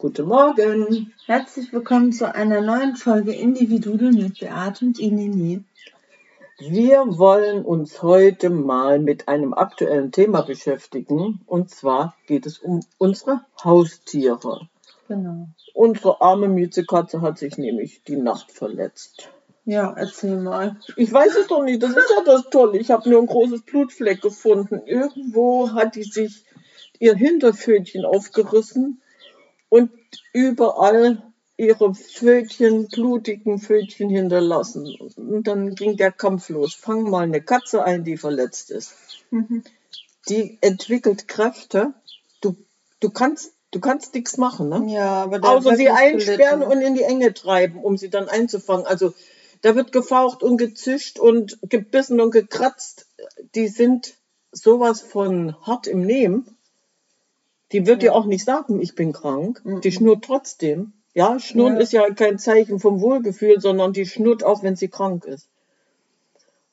Guten Morgen. Herzlich willkommen zu einer neuen Folge Individuen mit Beate und Inini. Wir wollen uns heute mal mit einem aktuellen Thema beschäftigen. Und zwar geht es um unsere Haustiere. Genau. Unsere arme Miezekatze hat sich nämlich die Nacht verletzt. Ja, erzähl mal. Ich weiß es doch nicht, das ist ja das Tolle. Ich habe nur ein großes Blutfleck gefunden. Irgendwo hat die sich ihr Hinterpfötchen aufgerissen und überall ihre Pfötchen, blutigen Pfötchen hinterlassen. Und dann ging der Kampf los. Fang mal eine Katze ein, die verletzt ist. Mhm. Die entwickelt Kräfte. Du, du kannst, du kannst nichts machen, ne? Ja, aber Außer sie einsperren gelitten. und in die Enge treiben, um sie dann einzufangen. Also da wird gefaucht und gezischt und gebissen und gekratzt. Die sind sowas von hart im Nehmen. Die wird dir auch nicht sagen, ich bin krank. Mhm. Die schnurrt trotzdem. Ja, Schnurren Ja. ist ja kein Zeichen vom Wohlgefühl, sondern die schnurrt auch, wenn sie krank ist.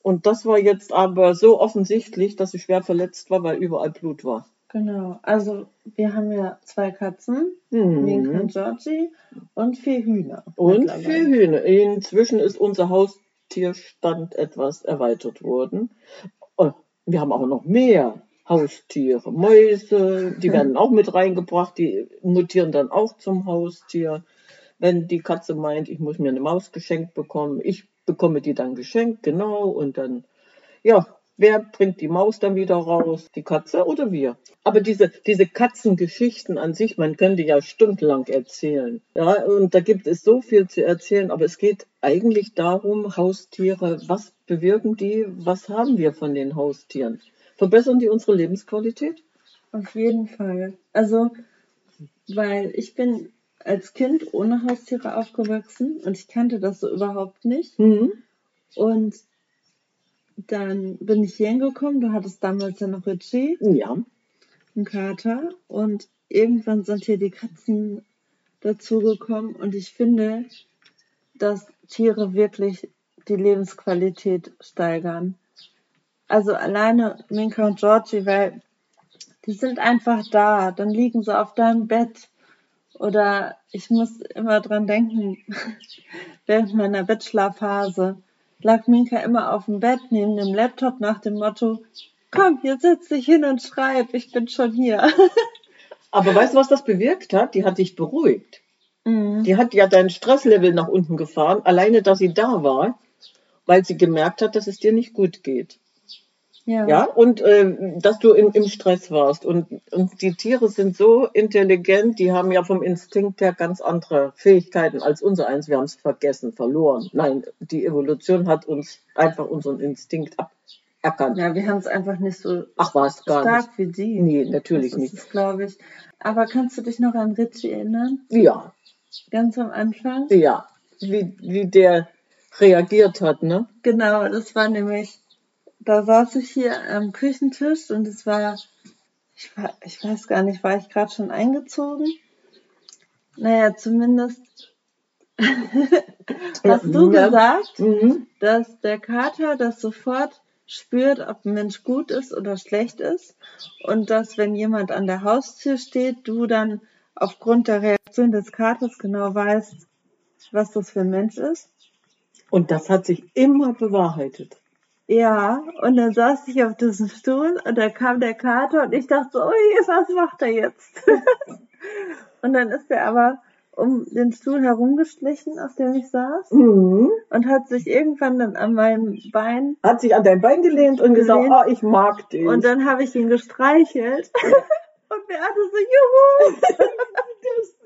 Und das war jetzt aber so offensichtlich, dass sie schwer verletzt war, weil überall Blut war. Genau. Also, wir haben ja zwei Katzen, Mhm. Minka und Georgie, und vier Hühner. Und vier Hühner. Inzwischen ist unser Haustierstand etwas erweitert worden. Oh, Wir haben auch noch mehr Haustiere. Mäuse, die werden auch mit reingebracht, die mutieren dann auch zum Haustier. Wenn die Katze meint, ich muss mir eine Maus geschenkt bekommen, ich bekomme die dann geschenkt, genau, und dann, ja, wer bringt die Maus dann wieder raus? Die Katze oder wir? Aber diese, diese Katzengeschichten an sich, man könnte ja stundenlang erzählen. Ja, und da gibt es so viel zu erzählen, aber es geht eigentlich darum, Haustiere, was bewirken die, was haben wir von den Haustieren? Verbessern die unsere Lebensqualität? Auf jeden Fall. Also, weil ich bin als Kind ohne Haustiere aufgewachsen und ich kannte das so überhaupt nicht. Mhm. Und dann bin ich hier hingekommen. Du hattest damals ja noch Richie, Ja. einen Kater. Und irgendwann sind hier die Katzen dazugekommen. Und ich finde, dass Tiere wirklich die Lebensqualität steigern. Also alleine Minka und Georgie, weil die sind einfach da. Dann liegen sie auf deinem Bett. Oder ich muss immer dran denken, während meiner Bettschlafphase lag Minka immer auf dem Bett neben dem Laptop nach dem Motto, komm, jetzt setz dich hin und schreib, ich bin schon hier. Aber weißt du, was das bewirkt hat? Die hat dich beruhigt. Mhm. Die hat ja dein Stresslevel nach unten gefahren, alleine, dass sie da war, weil sie gemerkt hat, dass es dir nicht gut geht. Ja, und äh, dass du im, im Stress warst. Und, und die Tiere sind so intelligent, die haben ja vom Instinkt her ganz andere Fähigkeiten als unser eins. Wir haben es vergessen, verloren. Nein, die Evolution hat uns einfach unseren Instinkt aberkannt. Ja, wir haben es einfach nicht so Ach, war es gar stark wie die. nicht. Nee, natürlich das nicht. glaube ich. Aber kannst du dich noch an Richie erinnern? Ja, Ganz am Anfang? ja. Wie, wie der reagiert hat, ne? Genau, das war nämlich, da saß ich hier am Küchentisch und es war, ich, war, ich weiß gar nicht, war ich gerade schon eingezogen? Naja, zumindest hast du Ja. gesagt, Mhm. dass der Kater das sofort spürt, ob ein Mensch gut ist oder schlecht ist und dass wenn jemand an der Haustür steht, du dann aufgrund der Reaktion des Katers genau weißt, was das für ein Mensch ist. Und das hat sich immer bewahrheitet. Ja, und dann saß ich auf diesem Stuhl und da kam der Kater und ich dachte so, ui, was macht er jetzt? und dann ist er aber um den Stuhl herumgeschlichen, auf dem ich saß Mhm. und hat sich irgendwann dann an meinem Bein Hat sich an dein Bein gelehnt und gesagt, Gelehnt. ah, ich mag dich. und dann habe ich ihn gestreichelt und Beate so, juhu!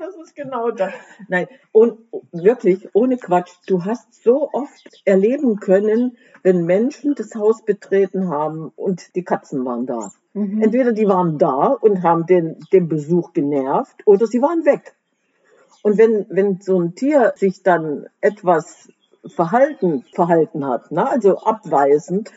Das, ist genau das. Nein, und wirklich, ohne Quatsch, du hast so oft erleben können, wenn Menschen das Haus betreten haben und die Katzen waren da. Mhm. Entweder die waren da und haben den, den Besuch genervt oder sie waren weg. Und wenn, wenn so ein Tier sich dann etwas verhalten, verhalten hat, ne, also abweisend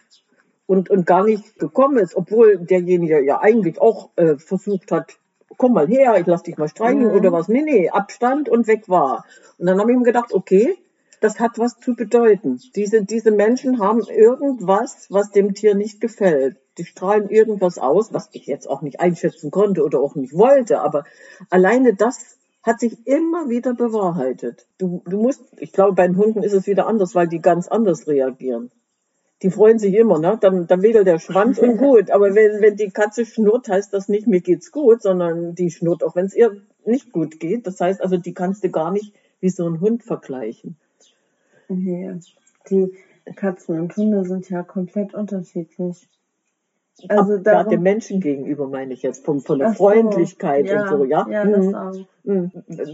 und, und gar nicht gekommen ist, obwohl derjenige ja eigentlich auch äh, versucht hat, komm mal her, ich lass dich mal streicheln Mhm. oder was. Nee, nee, Abstand und weg war. Und dann habe ich mir gedacht, okay, das hat was zu bedeuten. Diese, diese Menschen haben irgendwas, was dem Tier nicht gefällt. Die strahlen irgendwas aus, was ich jetzt auch nicht einschätzen konnte oder auch nicht wollte. Aber alleine das hat sich immer wieder bewahrheitet. Du, du musst, ich glaube, bei den Hunden ist es wieder anders, weil die ganz anders reagieren. Die freuen sich immer, ne? Dann, dann wedelt der Schwanz und gut. Aber wenn, wenn die Katze schnurrt, heißt das nicht, mir geht's gut, sondern die schnurrt auch, wenn es ihr nicht gut geht. Das heißt also, die kannst du gar nicht wie so ein Hund vergleichen. Nee, die Katzen und Hunde sind ja komplett unterschiedlich. Also da dem Menschen gegenüber meine ich jetzt, von, von der so, Freundlichkeit ja, und so, ja? Ja, das mhm. auch. Mhm.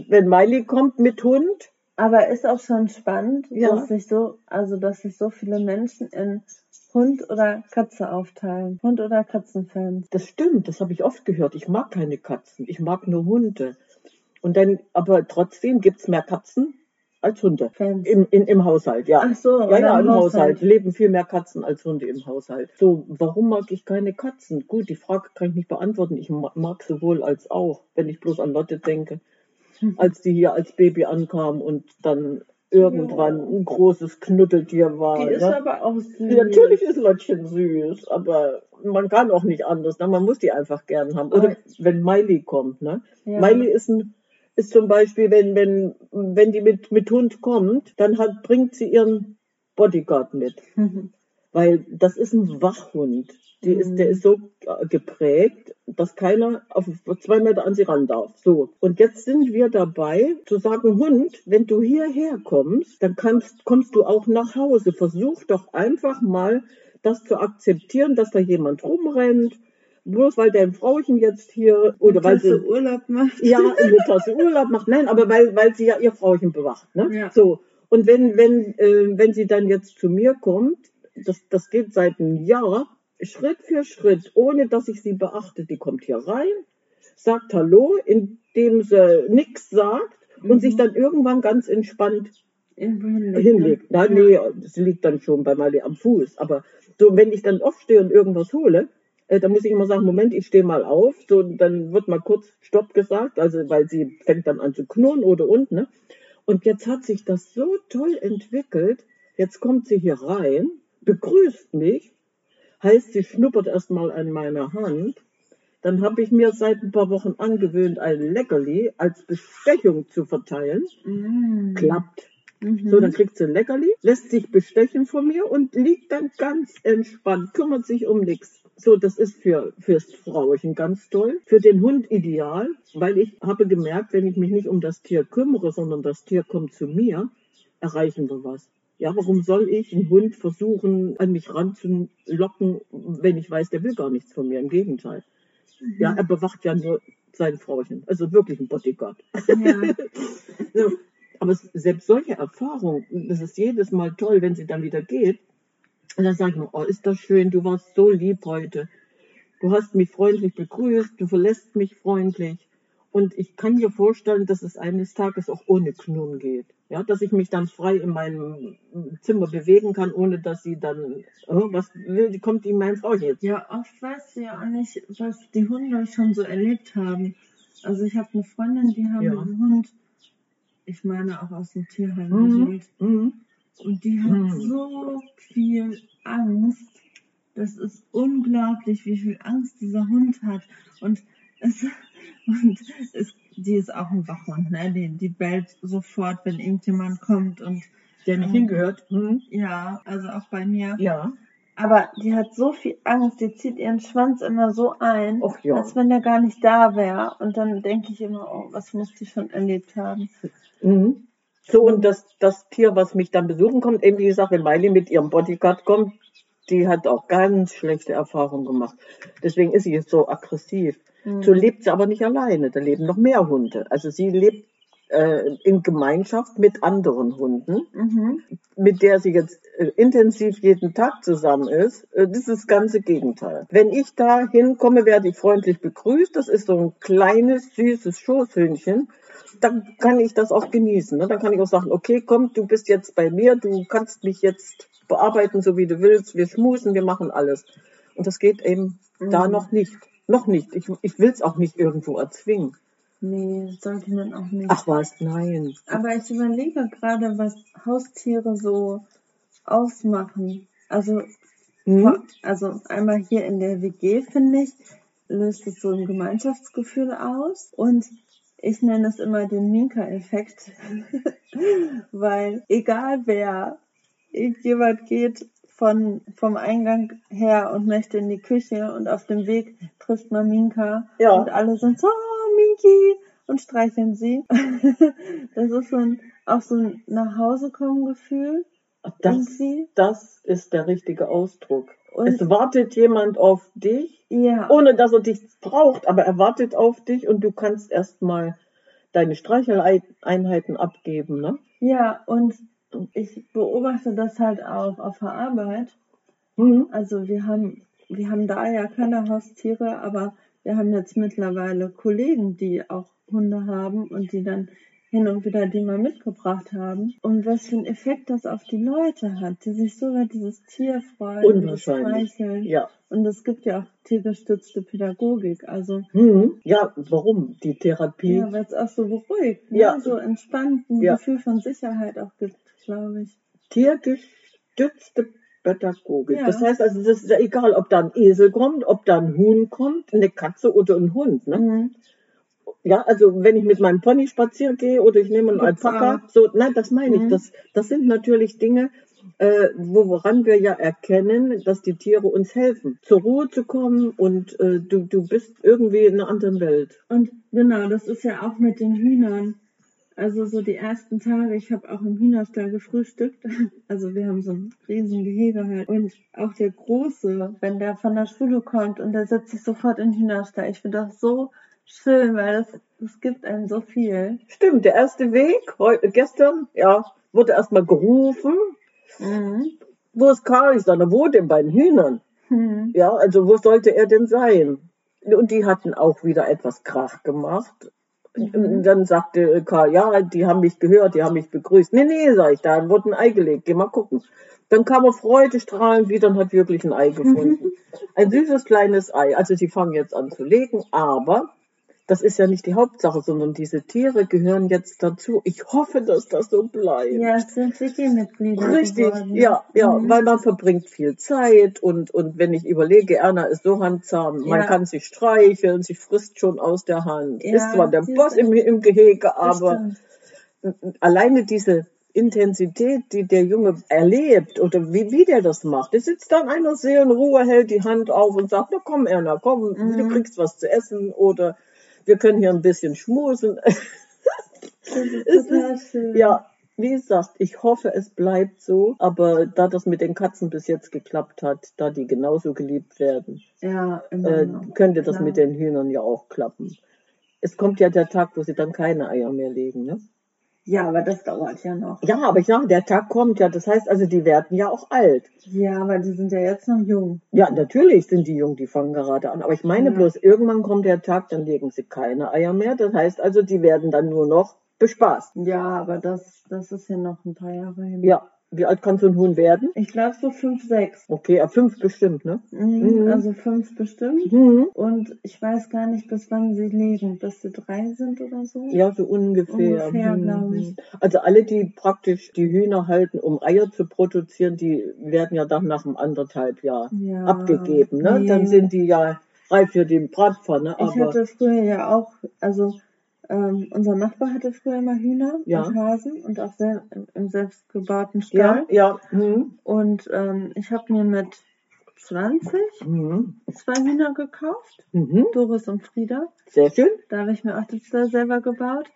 Wenn Miley kommt mit Hund. Aber ist auch schon spannend, ja. dass sich so, also dass sich so viele Menschen in Hund oder Katze aufteilen. Hund oder Katzenfans. Das stimmt, das habe ich oft gehört. Ich mag keine Katzen, ich mag nur Hunde. Und dann, aber trotzdem gibt's mehr Katzen als Hunde. Fans. Im, in, Im Haushalt, ja. Ach so, ja, ja, im Haushalt. Haushalt. Leben viel mehr Katzen als Hunde im Haushalt. So, warum mag ich keine Katzen? Gut, die Frage kann ich nicht beantworten. Ich mag sowohl als auch, wenn ich bloß an Lotte denke. Als die hier als Baby ankam und dann irgendwann ja. ein großes Knuddeltier war. Die ist ne? aber auch süß. Ja, natürlich ist Lottchen süß, aber man kann auch nicht anders. Ne? Man muss die einfach gern haben. Oder wenn Miley kommt. Ne? Ja. Miley ist ein ist zum Beispiel, wenn, wenn, wenn die mit, mit Hund kommt, dann hat, bringt sie ihren Bodyguard mit. Mhm. Weil das ist ein Wachhund. Die ist, der ist so geprägt, dass keiner auf zwei Meter an sie ran darf. So. Und jetzt sind wir dabei, zu sagen, Hund, wenn du hierher kommst, dann kannst, kommst du auch nach Hause. Versuch doch einfach mal, das zu akzeptieren, dass da jemand rumrennt, bloß weil dein Frauchen jetzt hier oder weil sie Urlaub macht. Ja, eine Tasse Urlaub macht. Nein, aber weil, weil sie ja ihr Frauchen bewacht. Ne? Ja. So. Und wenn, wenn, äh, wenn sie dann jetzt zu mir kommt, das, das geht seit einem Jahr, Schritt für Schritt, ohne dass ich sie beachte, die kommt hier rein, sagt Hallo, indem sie nichts sagt mhm. und sich dann irgendwann ganz entspannt hinlegt. hinlegt. Nein, nee, sie liegt dann schon bei Mali am Fuß. Aber so, wenn ich dann aufstehe und irgendwas hole, äh, da muss ich immer sagen, Moment, ich stehe mal auf. So, dann wird mal kurz Stopp gesagt, also weil sie fängt dann an zu knurren oder und, ne? Und jetzt hat sich das so toll entwickelt. Jetzt kommt sie hier rein, begrüßt mich, heißt, sie schnuppert erstmal an meiner Hand. Dann habe ich mir seit ein paar Wochen angewöhnt, ein Leckerli als Bestechung zu verteilen. Mm. Klappt. Mhm. So, dann kriegt sie ein Leckerli, lässt sich bestechen von mir und liegt dann ganz entspannt, kümmert sich um nichts. So, das ist für fürs Frauchen ganz toll, für den Hund ideal, weil ich habe gemerkt, wenn ich mich nicht um das Tier kümmere, sondern das Tier kommt zu mir, erreichen wir was. Ja, warum soll ich einen Hund versuchen, an mich ranzulocken, wenn ich weiß, der will gar nichts von mir? Im Gegenteil. Mhm. Ja, er bewacht ja nur sein Frauchen. Also wirklich ein Bodyguard. Ja. so. Aber selbst solche Erfahrungen, das ist jedes Mal toll, wenn sie dann wieder geht, und dann sage ich mir, oh, ist das schön, du warst so lieb heute. Du hast mich freundlich begrüßt, du verlässt mich freundlich. Und ich kann mir vorstellen, dass es eines Tages auch ohne Knurren geht. Ja, dass ich mich dann frei in meinem Zimmer bewegen kann, ohne dass sie dann, oh, was will, kommt die mein Frau jetzt? Ja, oft weißt du ja auch nicht, was die Hunde schon so erlebt haben. Also ich habe eine Freundin, die haben ja. einen Hund, ich meine auch aus dem Tierheim mhm. Mhm. Und die hat mhm. so viel Angst. Das ist unglaublich, wie viel Angst dieser Hund hat. Und es, und es, die ist auch ein Wachhund, ne? Die, die bellt sofort, wenn irgendjemand kommt und der nicht ähm, hingehört. Mhm. Ja, also auch bei mir. Ja. Aber die hat so viel Angst, die zieht ihren Schwanz immer so ein, ja. als wenn der gar nicht da wäre. Und dann denke ich immer, oh, was muss die schon erlebt haben? Mhm. So, und das, das Tier, was mich dann besuchen kommt, eben wie gesagt, wenn Miley mit ihrem Bodyguard kommt, die hat auch ganz schlechte Erfahrungen gemacht. Deswegen ist sie jetzt so aggressiv. Mhm. So lebt sie aber nicht alleine, da leben noch mehr Hunde. Also sie lebt äh, in Gemeinschaft mit anderen Hunden, mhm. mit der sie jetzt äh, intensiv jeden Tag zusammen ist. Äh, das ist das ganze Gegenteil. Wenn ich da hinkomme, werde ich freundlich begrüßt. Das ist so ein kleines, süßes Schoßhündchen dann kann ich das auch genießen. Ne? Dann kann ich auch sagen, okay, komm, du bist jetzt bei mir, du kannst mich jetzt bearbeiten, so wie du willst, wir schmusen, wir machen alles. Und das geht eben mhm. da noch nicht. Noch nicht. Ich, ich will es auch nicht irgendwo erzwingen. Nee, sollte man auch nicht. Ach was, nein. Aber ich überlege gerade, was Haustiere so ausmachen. Also, mhm. also einmal hier in der WG, finde ich, löst es so ein Gemeinschaftsgefühl aus. Und ich nenne es immer den Minka-Effekt, weil egal wer, irgendjemand geht von, vom Eingang her und möchte in die Küche und auf dem Weg trifft man Minka Ja. und alle sind so, oh, Minki und streicheln sie. das ist so ein, auch so ein nach Hause kommen Gefühl Das, das ist der richtige Ausdruck. Und es wartet jemand auf dich, ja, ohne dass er dich braucht, aber er wartet auf dich und du kannst erstmal deine Streicheleinheiten abgeben, ne? ja, und ich beobachte das halt auch auf der Arbeit. Mhm. Also wir haben, wir haben da ja keine Haustiere, aber wir haben jetzt mittlerweile Kollegen, die auch Hunde haben und die dann hin und wieder die mal mitgebracht haben. Und was für einen Effekt das auf die Leute hat, die sich so über dieses Tier freuen, und Unwahrscheinlich. streicheln. Ja. Und es gibt ja auch tiergestützte Pädagogik, also Mhm. Ja, warum? Die Therapie. ja, weil es auch so beruhigt, ne? Ja. so entspannt, ein Ja. Gefühl von Sicherheit auch gibt, glaube ich. tiergestützte Pädagogik. Ja. Das heißt also, das ist ja egal, ob da ein Esel kommt, ob da ein Huhn kommt, eine Katze oder ein Hund. Ne? Mhm. Ja, also wenn ich mit meinem Pony spazieren gehe oder ich nehme einen Gibt's Alpaka, so, nein, das meine ich. Mhm. Das, das sind natürlich Dinge, äh, wo, woran wir ja erkennen, dass die Tiere uns helfen, zur Ruhe zu kommen und äh, du, du bist irgendwie in einer anderen Welt. Und genau, das ist ja auch mit den Hühnern. Also so die ersten Tage, ich habe auch im Hühnerstall gefrühstückt. Also wir haben so ein riesen Gehege halt. Und auch der Große, wenn der von der Schule kommt und der setzt sich sofort in den Hühnerstall. Ich finde das so schön, weil das, das gibt einem so viel. Stimmt, der erste Weg, heute, gestern, ja, wurde erstmal gerufen. Mhm. Wo ist Karl? Ich sage, wo denn bei den Hühnern? Hm. Ja, also wo sollte er denn sein? Und die hatten auch wieder etwas Krach gemacht. Mhm. Dann sagte Karl, ja, die haben mich gehört, die haben mich begrüßt. Nee, nee, sag ich, da wurde ein Ei gelegt, geh mal gucken. Dann kam er freudestrahlend wieder und hat wirklich ein Ei gefunden. Ein süßes kleines Ei. Also die fangen jetzt an zu legen, aber das ist ja nicht die Hauptsache, sondern diese Tiere gehören jetzt dazu. Ich hoffe, dass das so bleibt. Ja, es sind WG-Mitglieder Richtig, geworden. ja, ja, Mhm. weil man verbringt viel Zeit und, und wenn ich überlege, Erna ist so handsam, man Ja. kann sich streicheln, sie frisst schon aus der Hand. Ja, ist zwar der sie Boss im, im Gehege, aber alleine diese Intensität, die der Junge erlebt oder wie, wie der das macht. Der sitzt da in einer Seelenruhe, hält die Hand auf und sagt, na komm Erna, komm, Mhm. du kriegst was zu essen oder wir können hier ein bisschen schmusen. Ist Es total schön. Ja, wie gesagt, ich hoffe, es bleibt so. Aber da das mit den Katzen bis jetzt geklappt hat, da die genauso geliebt werden, Ja, äh, könnte das Klar. mit den Hühnern ja auch klappen. Es kommt ja der Tag, wo sie dann keine Eier mehr legen, ne? Ja, aber das dauert ja noch. Ja, aber ich sage, der Tag kommt ja. Das heißt also, die werden ja auch alt. Ja, aber die sind ja jetzt noch jung. Ja, natürlich sind die jung, die fangen gerade an. Aber ich meine Ja. bloß, irgendwann kommt der Tag, dann legen sie keine Eier mehr. Das heißt also, die werden dann nur noch bespaßt. Ja, aber das, das ist ja noch ein paar Jahre hin. Ja, wie alt kann so ein Huhn werden? Ich glaube so fünf, sechs. Okay, ab fünf bestimmt, ne? Mhm, Mhm. Also fünf bestimmt. Mhm. Und ich weiß gar nicht, bis wann sie leben. Bis sie drei sind oder so. Ja, so ungefähr. Ungefähr, Mhm. glaub ich. Also alle, die praktisch die Hühner halten, um Eier zu produzieren, die werden ja dann nach einem anderthalb Jahr Ja. abgegeben. Ne? Nee. Dann sind die ja reif für die Bratpfanne. Ich Aber hatte früher ja auch, also ähm, unser Nachbar hatte früher immer Hühner Ja. und Hasen und auch sel im, selbstgebauten ja, Stall. ja. Mhm. Und ähm, ich habe mir mit 20 Mhm. zwei Hühner gekauft, Mhm. Doris und Frieda. Sehr schön. Da habe ich mir auch das Stall selber gebaut.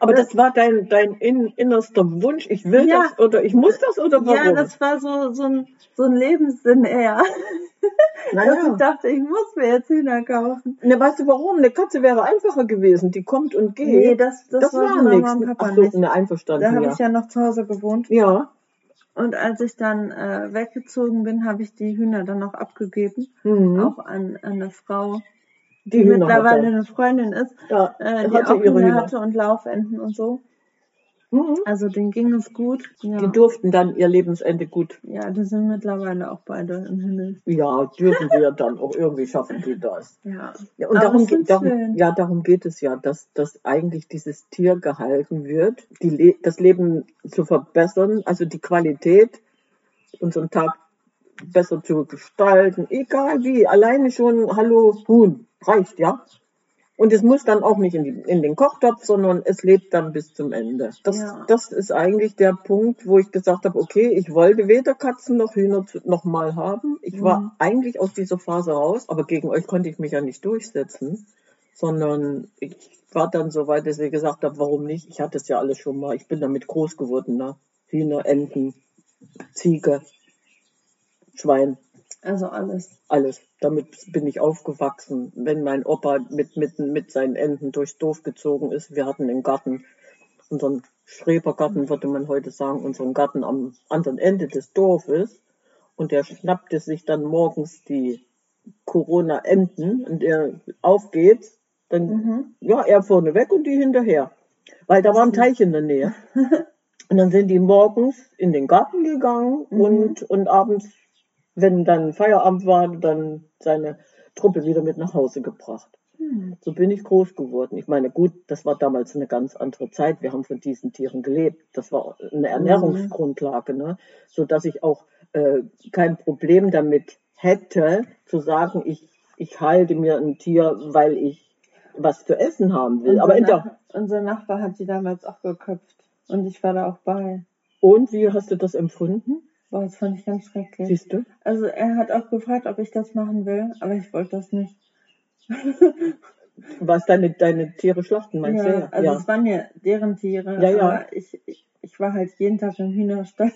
Aber Das- das war dein, dein in, innerster Wunsch. Ich will Ja. das oder ich muss das oder warum? Ja, das war so, so, ein, so ein Lebenssinn eher. Dass ich naja. dachte, ich muss mir jetzt Hühner kaufen. Ne, weißt du warum? Eine Katze wäre einfacher gewesen. Die kommt und geht. Nee, das, das, das war nichts. Ach so, nicht. ne, einverstanden. Da habe ja. ich ja noch zu Hause gewohnt. ja. Und als ich dann äh, weggezogen bin, habe ich die Hühner dann noch abgegeben. Mhm. Auch an, an eine Frau, die die mittlerweile hatte. eine Freundin ist, Ja, äh, die hatte auch ihre Hühner hatte und Laufenten und so. Mhm. Also denen ging es gut. Ja, Die durften dann ihr Lebensende gut. ja die sind mittlerweile auch beide im Himmel. Ja, dürfen sie ja dann auch irgendwie schaffen die das. Ja. Ja, und Aber darum, geht- darum, ja, darum geht es ja, dass, dass eigentlich dieses Tier gehalten wird, die Le das Leben zu verbessern, also die Qualität, unseren Tag besser zu gestalten, egal wie, alleine schon Hallo Huhn reicht, ja. Und es muss dann auch nicht in, die, in den Kochtopf, sondern es lebt dann bis zum Ende. Das, Ja. das ist eigentlich der Punkt, wo ich gesagt habe, okay, ich wollte weder Katzen noch Hühner noch mal haben. Ich war Mhm. eigentlich aus dieser Phase raus, aber gegen euch konnte ich mich ja nicht durchsetzen, sondern ich war dann so weit, dass ich gesagt habe, warum nicht? Ich hatte es ja alles schon mal. Ich bin damit groß geworden, ne? Hühner, Enten, Ziege, Schwein Also alles. alles. Damit bin ich aufgewachsen. Wenn mein Opa mit, mit, mit seinen Enten durchs Dorf gezogen ist, wir hatten einen Garten, unseren Schrebergarten würde man heute sagen, unseren Garten am anderen Ende des Dorfes. Und der schnappte sich dann morgens die Corona-Enten und er auf geht's, dann, Mhm. ja, er vorne weg und die hinterher. Weil da war ein Teich in der Nähe. Und dann sind die morgens in den Garten gegangen Mhm. und, und abends, wenn dann Feierabend war, dann seine Truppe wieder mit nach Hause gebracht. Hm. So bin ich groß geworden. Ich meine, gut, das war damals eine ganz andere Zeit. Wir haben von diesen Tieren gelebt. Das war eine Ernährungsgrundlage, ne? so dass ich auch äh, kein Problem damit hätte, zu sagen, ich, ich halte mir ein Tier, weil ich was zu essen haben will. Unser, Aber in der, unser Nachbar hat die damals auch geköpft. Und ich war da auch bei. und wie hast du das empfunden? Boah, das fand ich ganz schrecklich. Siehst du? Also er hat auch gefragt, ob ich das machen will, aber ich wollte das nicht. Was deine, deine Tiere schlachten, meinst ja, du? also es waren ja deren Tiere, Ja, ja. ich, ich, ich war halt jeden Tag im Hühnerstall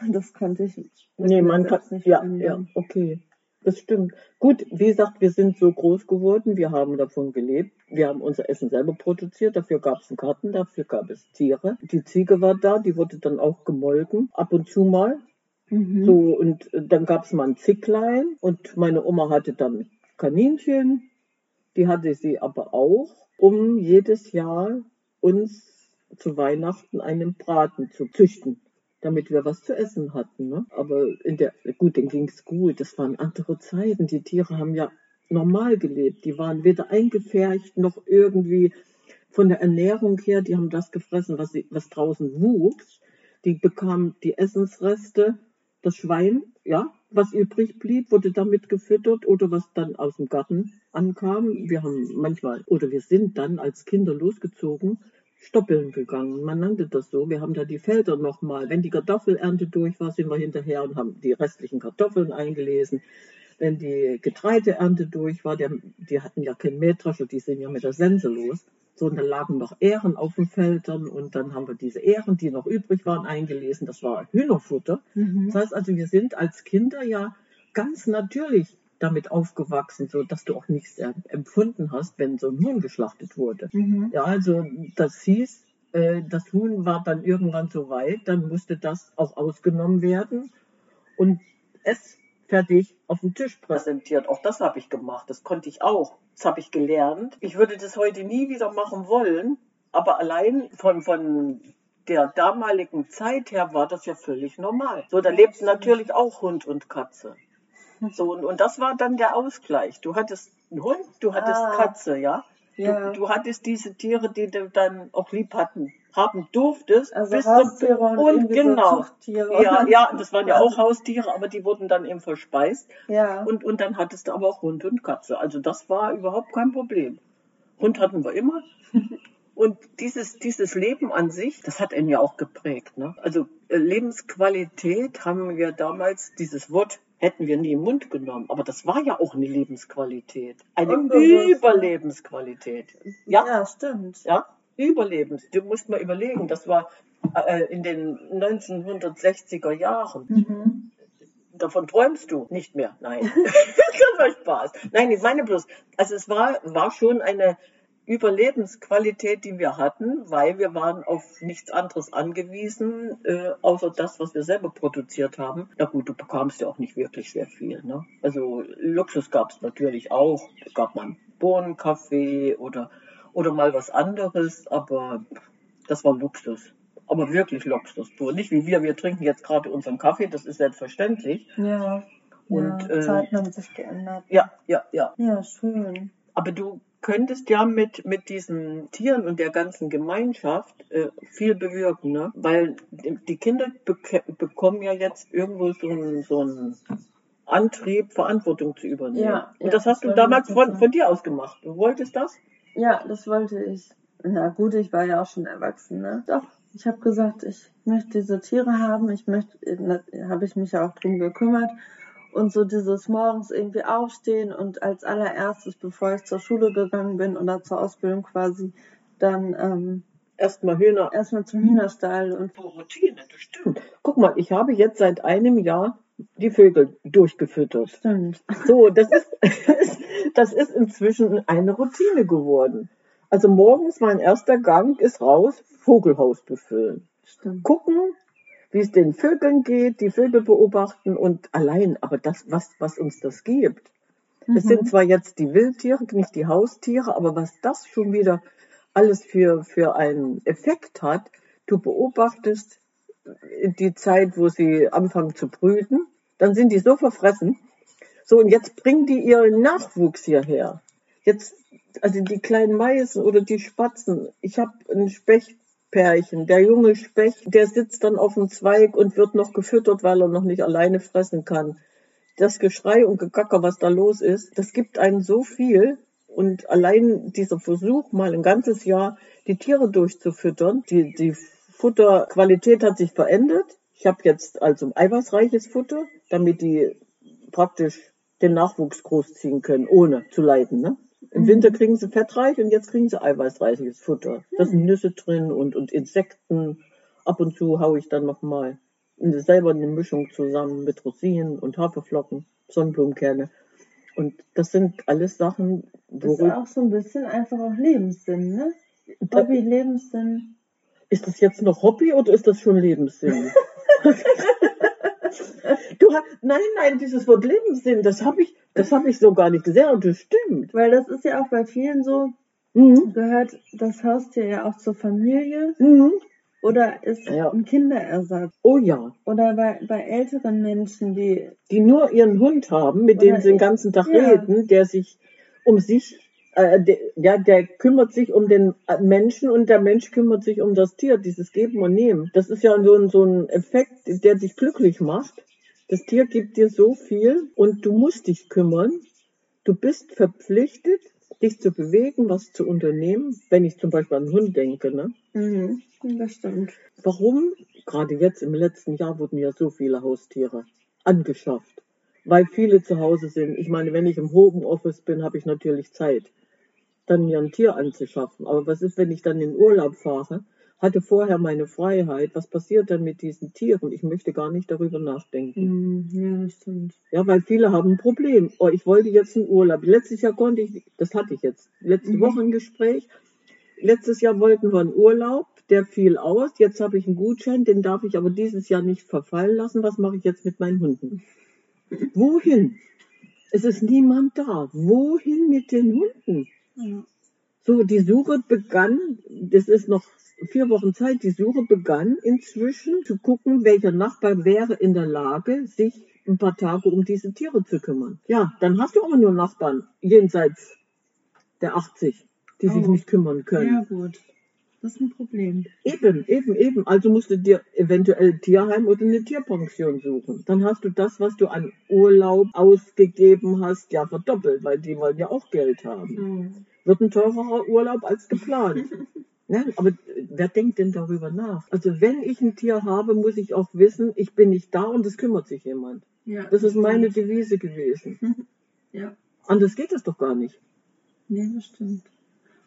und das konnte ich Nee, man kann, nicht ja, annehmen. ja, okay. Das stimmt. Gut, wie gesagt, wir sind so groß geworden, wir haben davon gelebt, wir haben unser Essen selber produziert, dafür gab es einen Garten, dafür gab es Tiere. Die Ziege war da, die wurde dann auch gemolken, ab und zu mal. Mhm. So, und äh, dann gab es mal ein Zicklein und meine Oma hatte dann Kaninchen, die hatte sie aber auch, um jedes Jahr uns zu Weihnachten einen Braten zu züchten, damit wir was zu essen hatten. Ne? Aber in der, gut, dann ging's gut, das waren andere Zeiten. Die Tiere haben ja normal gelebt, die waren weder eingefärcht noch irgendwie von der Ernährung her, die haben das gefressen, was, sie, was draußen wuchs. Die bekamen die Essensreste, das Schwein, ja, was übrig blieb, wurde damit gefüttert oder was dann aus dem Garten ankam. Wir haben manchmal, oder wir sind dann als Kinder losgezogen, stoppeln gegangen. Man nannte das so. Wir haben da die Felder nochmal. Wenn die Kartoffelernte durch war, sind wir hinterher und haben die restlichen Kartoffeln eingelesen. Wenn die Getreideernte durch war, der, die hatten ja kein Mähdrescher, die sind ja mit der Sense los. So, und da lagen noch Ähren auf den Feldern und dann haben wir diese Ähren, die noch übrig waren, eingelesen. Das war Hühnerfutter. Mhm. Das heißt also, wir sind als Kinder ja ganz natürlich damit aufgewachsen, so dass du auch nichts empfunden hast, wenn so ein Huhn geschlachtet wurde. Mhm. Ja, also das hieß, äh, das Huhn war dann irgendwann so weit, dann musste das auch ausgenommen werden und es fertig auf dem Tisch präsentiert. Auch das habe ich gemacht, das konnte ich auch. Das habe ich gelernt. Ich würde das heute nie wieder machen wollen, aber allein von, von der damaligen Zeit her war das ja völlig normal. So, da lebten natürlich auch Hund und Katze. So, und, und das war dann der Ausgleich. Du hattest einen Hund, du hattest Ah. Katze, ja? Ja. Du, du hattest diese Tiere, die du dann auch lieb hatten, haben durftest. Also bis Haustiere zum, und, und so genau. Zuchttiere. ja, ja, das waren ja auch Haustiere, aber die wurden dann eben verspeist. Ja. Und, und dann hattest du aber auch Hund und Katze. Also das war überhaupt kein Problem. Hund hatten wir immer. Und dieses, dieses Leben an sich, das hat ihn ja auch geprägt. Ne? Also äh, Lebensqualität haben wir damals, dieses Wort hätten wir nie im Mund genommen. Aber das war ja auch eine Lebensqualität. Eine Unbewusst. Überlebensqualität. Ja, ja, stimmt. ja, Überlebens. Du musst mal überlegen, das war äh, in den 1960er Jahren. Mhm. Davon träumst du nicht mehr. Nein. das war Spaß. Nein, ich meine bloß, also es war, war schon eine Überlebensqualität, die wir hatten, weil wir waren auf nichts anderes angewiesen, äh, außer das, was wir selber produziert haben. Na gut, du bekamst ja auch nicht wirklich sehr viel. Ne? Also Luxus gab es natürlich auch. Es gab mal einen Bohnenkaffee oder, oder mal was anderes, aber das war Luxus. Aber wirklich Luxus. pur. Nicht wie wir, wir trinken jetzt gerade unseren Kaffee, das ist selbstverständlich. Ja. Und, ja, äh, Zeiten haben sich geändert. Ja, ja, ja. Ja, schön. Aber du könntest ja mit, mit diesen Tieren und der ganzen Gemeinschaft äh, viel bewirken, ne? Weil die Kinder bek bekommen ja jetzt irgendwo so einen, so einen Antrieb, Verantwortung zu übernehmen. Ja, und ja, das hast das du damals von, von dir aus gemacht. Du wolltest das? Ja, das wollte ich. Na gut, ich war ja auch schon erwachsen, ne? Doch, ich habe gesagt, ich möchte diese Tiere haben. Ich möchte, habe ich mich ja auch drum gekümmert. Und so dieses morgens irgendwie aufstehen und als allererstes, bevor ich zur Schule gegangen bin oder zur Ausbildung quasi, dann ähm, Erstmal Hühner. erstmal zum Hühnerstall und Routine, das stimmt. Guck mal, ich habe jetzt seit einem Jahr die Vögel durchgefüttert. stimmt. So, das ist, das ist inzwischen eine Routine geworden. Also morgens mein erster Gang ist raus, Vogelhaus befüllen. Stimmt. Gucken, wie es den Vögeln geht, die Vögel beobachten und allein, aber das, was, was uns das gibt. Es sind zwar jetzt die Wildtiere, nicht die Haustiere, aber was das schon wieder alles für, für einen Effekt hat, du beobachtest die Zeit, wo sie anfangen zu brüten, dann sind die so verfressen. So, und jetzt bringen die ihren Nachwuchs hierher. Jetzt, also die kleinen Meisen oder die Spatzen. Ich habe ein Spechtpärchen, der junge Specht, der sitzt dann auf dem Zweig und wird noch gefüttert, weil er noch nicht alleine fressen kann. Das Geschrei und Gekacker, was da los ist, das gibt einen so viel. Und allein dieser Versuch, mal ein ganzes Jahr die Tiere durchzufüttern, die, die Futterqualität hat sich verändert. Ich habe jetzt also eiweißreiches Futter, damit die praktisch den Nachwuchs großziehen können, ohne zu leiden. Ne? Im Winter kriegen sie fettreich und jetzt kriegen sie eiweißreiches Futter. Da sind Nüsse drin und, und Insekten. Ab und zu haue ich dann nochmal selber eine Mischung zusammen mit Rosinen und Haferflocken, Sonnenblumenkerne. Und das sind alles Sachen, Das ist auch so ein bisschen einfach auch Lebenssinn, ne? Hobby, Lebenssinn. Ist das jetzt noch Hobby oder ist das schon Lebenssinn? du nein, nein, dieses Wort Lebenssinn, das habe ich, das habe ich so gar nicht gesehen und das stimmt. Weil das ist ja auch bei vielen so, Mhm. gehört das Haustier ja auch zur Familie Mhm. oder ist Ja. ein Kinderersatz. Oh ja, Oder bei, bei älteren Menschen, die, die nur ihren Hund haben, mit dem sie den ganzen Tag ja. reden, der sich um sich, äh, der, ja, der kümmert sich um den äh, Menschen und der Mensch kümmert sich um das Tier, dieses Geben und Nehmen. Das ist ja so ein, so ein Effekt, der dich glücklich macht. Das Tier gibt dir so viel und du musst dich kümmern. Du bist verpflichtet, dich zu bewegen, was zu unternehmen, wenn ich zum Beispiel an einen Hund denke. Ne? mhm, das stimmt. Warum? Gerade jetzt im letzten Jahr wurden ja so viele Haustiere angeschafft, weil viele zu Hause sind. Ich meine, wenn ich im Homeoffice bin, habe ich natürlich Zeit, dann mir ein Tier anzuschaffen. Aber was ist, wenn ich dann in Urlaub fahre? Hatte vorher meine Freiheit. Was passiert dann mit diesen Tieren? Ich möchte gar nicht darüber nachdenken. Mhm, ja, das stimmt. Ja, weil viele haben ein Problem. Oh, ich wollte jetzt einen Urlaub. Letztes Jahr konnte ich, das hatte ich jetzt, letzte Mhm. Woche ein Gespräch. Letztes Jahr wollten wir einen Urlaub, der fiel aus. Jetzt habe ich einen Gutschein, den darf ich aber dieses Jahr nicht verfallen lassen. Was mache ich jetzt mit meinen Hunden? Wohin? Es ist niemand da. Wohin mit den Hunden? Ja. So, die Suche begann, das ist noch vier Wochen Zeit, die Suche begann inzwischen zu gucken, welcher Nachbar wäre in der Lage, sich ein paar Tage um diese Tiere zu kümmern. Ja, dann hast du aber nur Nachbarn jenseits der 80, die sich Oh. nicht kümmern können. ja, gut. Das ist ein Problem. Eben, eben, eben. Also musst du dir eventuell ein Tierheim oder eine Tierpension suchen. Dann hast du das, was du an Urlaub ausgegeben hast, ja verdoppelt, weil die wollen ja auch Geld haben. Mhm. Wird ein teurerer Urlaub als geplant. Ja, aber wer denkt denn darüber nach? Also wenn ich ein Tier habe, muss ich auch wissen, ich bin nicht da und es kümmert sich jemand. Ja, Das ist meine stimmt. Devise gewesen. Ja, Anders geht es doch gar nicht. nee, das stimmt.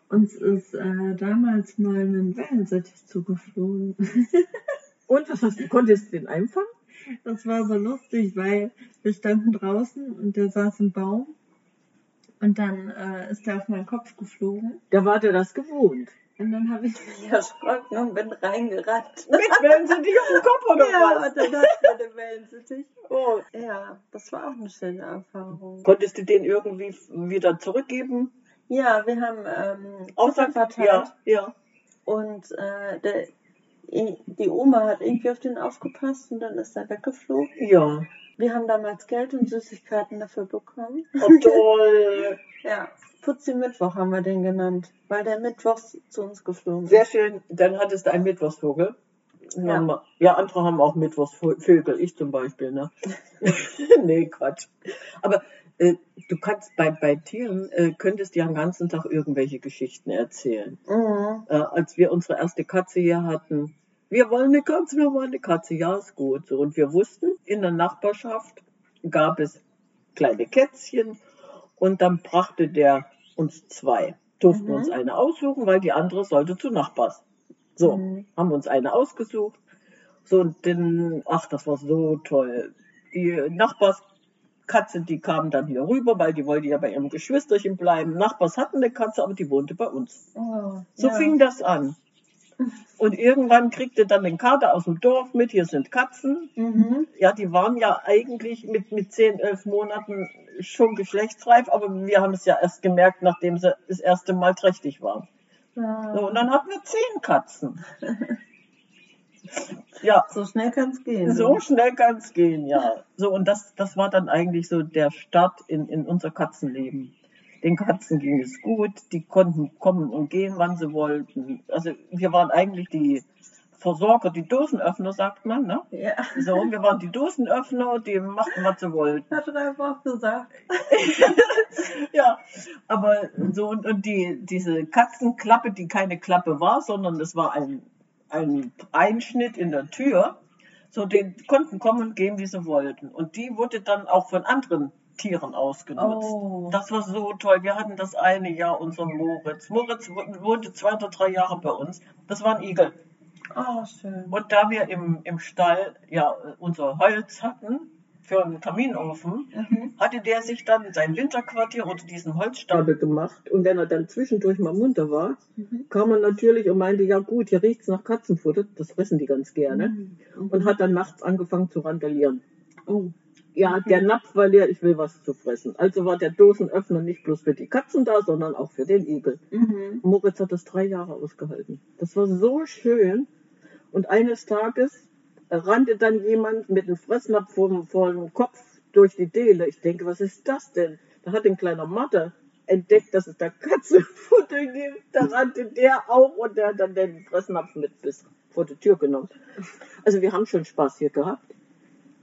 Uns ist äh, damals mal ein Wellensittich zugeflogen. Und was hast du? Konntest du den einfangen? Das war so lustig, weil wir standen draußen und der saß im Baum. Und dann äh, ist er auf meinen Kopf geflogen. Da war der das gewohnt. Und dann habe ich mich erschrocken und bin reingerannt. Wenn sie dich auf den Kopf oder Ja, und dann hat er den Wellensittich. Oh. Ja, das war auch eine schöne Erfahrung. Konntest du den irgendwie wieder zurückgeben? Ja, wir haben ähm, Außer verteilt. Ja, ja. Und äh, der, die Oma hat irgendwie auf den aufgepasst und dann ist er weggeflogen. Ja. Wir haben damals Geld und Süßigkeiten dafür bekommen. Oh, toll. Ja, Putzi Mittwoch haben wir den genannt, weil der Mittwochs zu uns geflogen ist. Sehr schön. Dann hattest du einen Mittwochsvogel. Ja. Ja. ja, andere haben auch Mittwochsvögel. Ich zum Beispiel, ne? nee, Quatsch. Aber Äh, du kannst bei, bei Tieren, äh, könntest ja den ganzen Tag irgendwelche Geschichten erzählen. Mhm. Äh, als wir unsere erste Katze hier hatten, wir wollen eine Katze, wir wollen eine Katze, ja, ist gut. So, und wir wussten, in der Nachbarschaft gab es kleine Kätzchen und dann brachte der uns zwei. Durften Mhm. uns eine aussuchen, weil die andere sollte zu Nachbars. So, Mhm. haben uns eine ausgesucht. So, und dann, ach, das war so toll. Die Nachbarskatze, die kam dann hier rüber, weil die wollte ja bei ihrem Geschwisterchen bleiben. Nachbars hatten eine Katze, aber die wohnte bei uns. Oh, So ja. fing das an. Und irgendwann kriegte dann den Kater aus dem Dorf mit, hier sind Katzen. Mhm. Ja, die waren ja eigentlich mit, mit 10, 11 Monaten schon geschlechtsreif, aber wir haben es ja erst gemerkt, nachdem sie das erste Mal trächtig waren. Ja. So, und dann hatten wir 10 Katzen. Ja, So schnell kann es gehen. so schnell kann es gehen, ja. So, und das, das war dann eigentlich so der Start in, in unser Katzenleben. Den Katzen ging es gut, die konnten kommen und gehen, wann sie wollten. Also wir waren eigentlich die Versorger, die Dosenöffner, sagt man, ne? Ja. So, wir waren die Dosenöffner, die machten, was sie wollten. Hat Ralf auch gesagt. Ja, aber so und, und die, diese Katzenklappe, die keine Klappe war, sondern es war ein, ein Einschnitt in der Tür, so die konnten kommen und gehen, wie sie wollten. Und die wurde dann auch von anderen Tieren ausgenutzt. Oh. Das war so toll. Wir hatten das eine Jahr unseren Moritz. Moritz wohnte zwei oder drei Jahre bei uns. Das war ein Igel. Oh, schön. Und da wir im, im Stall ja unser Holz hatten für einen Kaminofen, Mhm. hatte der sich dann sein Winterquartier unter diesen Holzstapel gemacht. Und wenn er dann zwischendurch mal munter war, Mhm. kam er natürlich und meinte, ja gut, hier riecht's nach Katzenfutter, das fressen die ganz gerne. Mhm. Und hat dann nachts angefangen zu randalieren. Oh. Ja, der Napf war leer, ich will was zu fressen. Also war der Dosenöffner nicht bloß für die Katzen da, sondern auch für den Igel. Mhm. Moritz hat das drei Jahre ausgehalten. Das war so schön. Und eines Tages rannte dann jemand mit einem Fressnapf vor, dem- vor dem Kopf durch die Dele. Ich denke, was ist das denn? Da hat ein kleiner Mathe entdeckt, dass es da Katzenfutter gibt. Da rannte der auch und der hat dann den Fressnapf mit bis vor die Tür genommen. Also wir haben schon Spaß hier gehabt.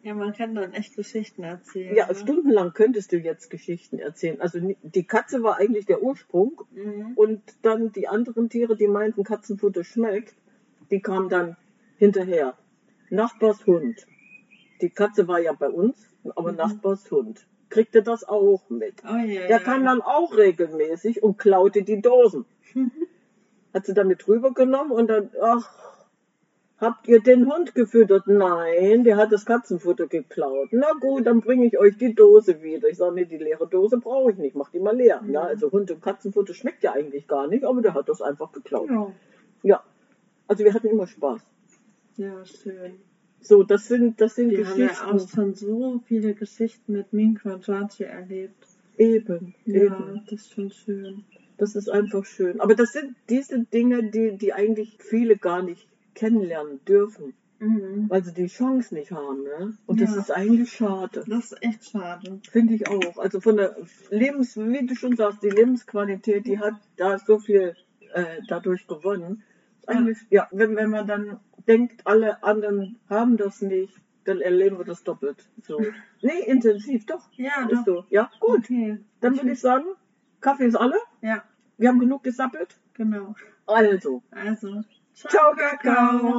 Ja, man kann dann echt Geschichten erzählen. Ja, ne? stundenlang könntest du jetzt Geschichten erzählen. Also die Katze war eigentlich der Ursprung Mhm. und dann die anderen Tiere, die meinten, Katzenfutter schmeckt, die kamen dann hinterher. Nachbars Hund. Die Katze war ja bei uns, aber Mhm. Nachbars Hund. Kriegte das auch mit. Oh ja. Der kam dann auch regelmäßig und klaute die Dosen. Hat sie damit rübergenommen und dann, ach, habt ihr den Hund gefüttert? Nein, der hat das Katzenfutter geklaut. Na gut, dann bringe ich euch die Dose wieder. Ich sage, nee, die leere Dose brauche ich nicht, mach die mal leer. Ja, also Hund und Katzenfutter schmeckt ja eigentlich gar nicht, aber der hat das einfach geklaut. Ja. Ja, also wir hatten immer Spaß. ja, schön. So, das sind, das sind Wir haben ja Geschichten. auch schon so viele Geschichten mit Minka und Jaci erlebt. Eben, Ja, eben. das ist schon schön. Das ist einfach schön. Aber das sind diese Dinge, die, die eigentlich viele gar nicht kennenlernen dürfen, Mhm. weil sie die Chance nicht haben. Ne? Und das Ja. ist eigentlich schade. Das ist echt schade. Finde ich auch. Also von der Lebens, wie du schon sagst, die Lebensqualität, die hat da so viel äh, dadurch gewonnen. Eigentlich, ja, wenn, wenn man dann denkt, alle anderen haben das nicht, dann erleben wir das doppelt. So. Nee, intensiv, doch. Ja, Ist doch. so. Ja, gut. Okay. Dann würde ich sagen, Kaffee ist alle. Ja, Wir haben genug gesappelt. genau. Also, Also, Tchau, Cacau!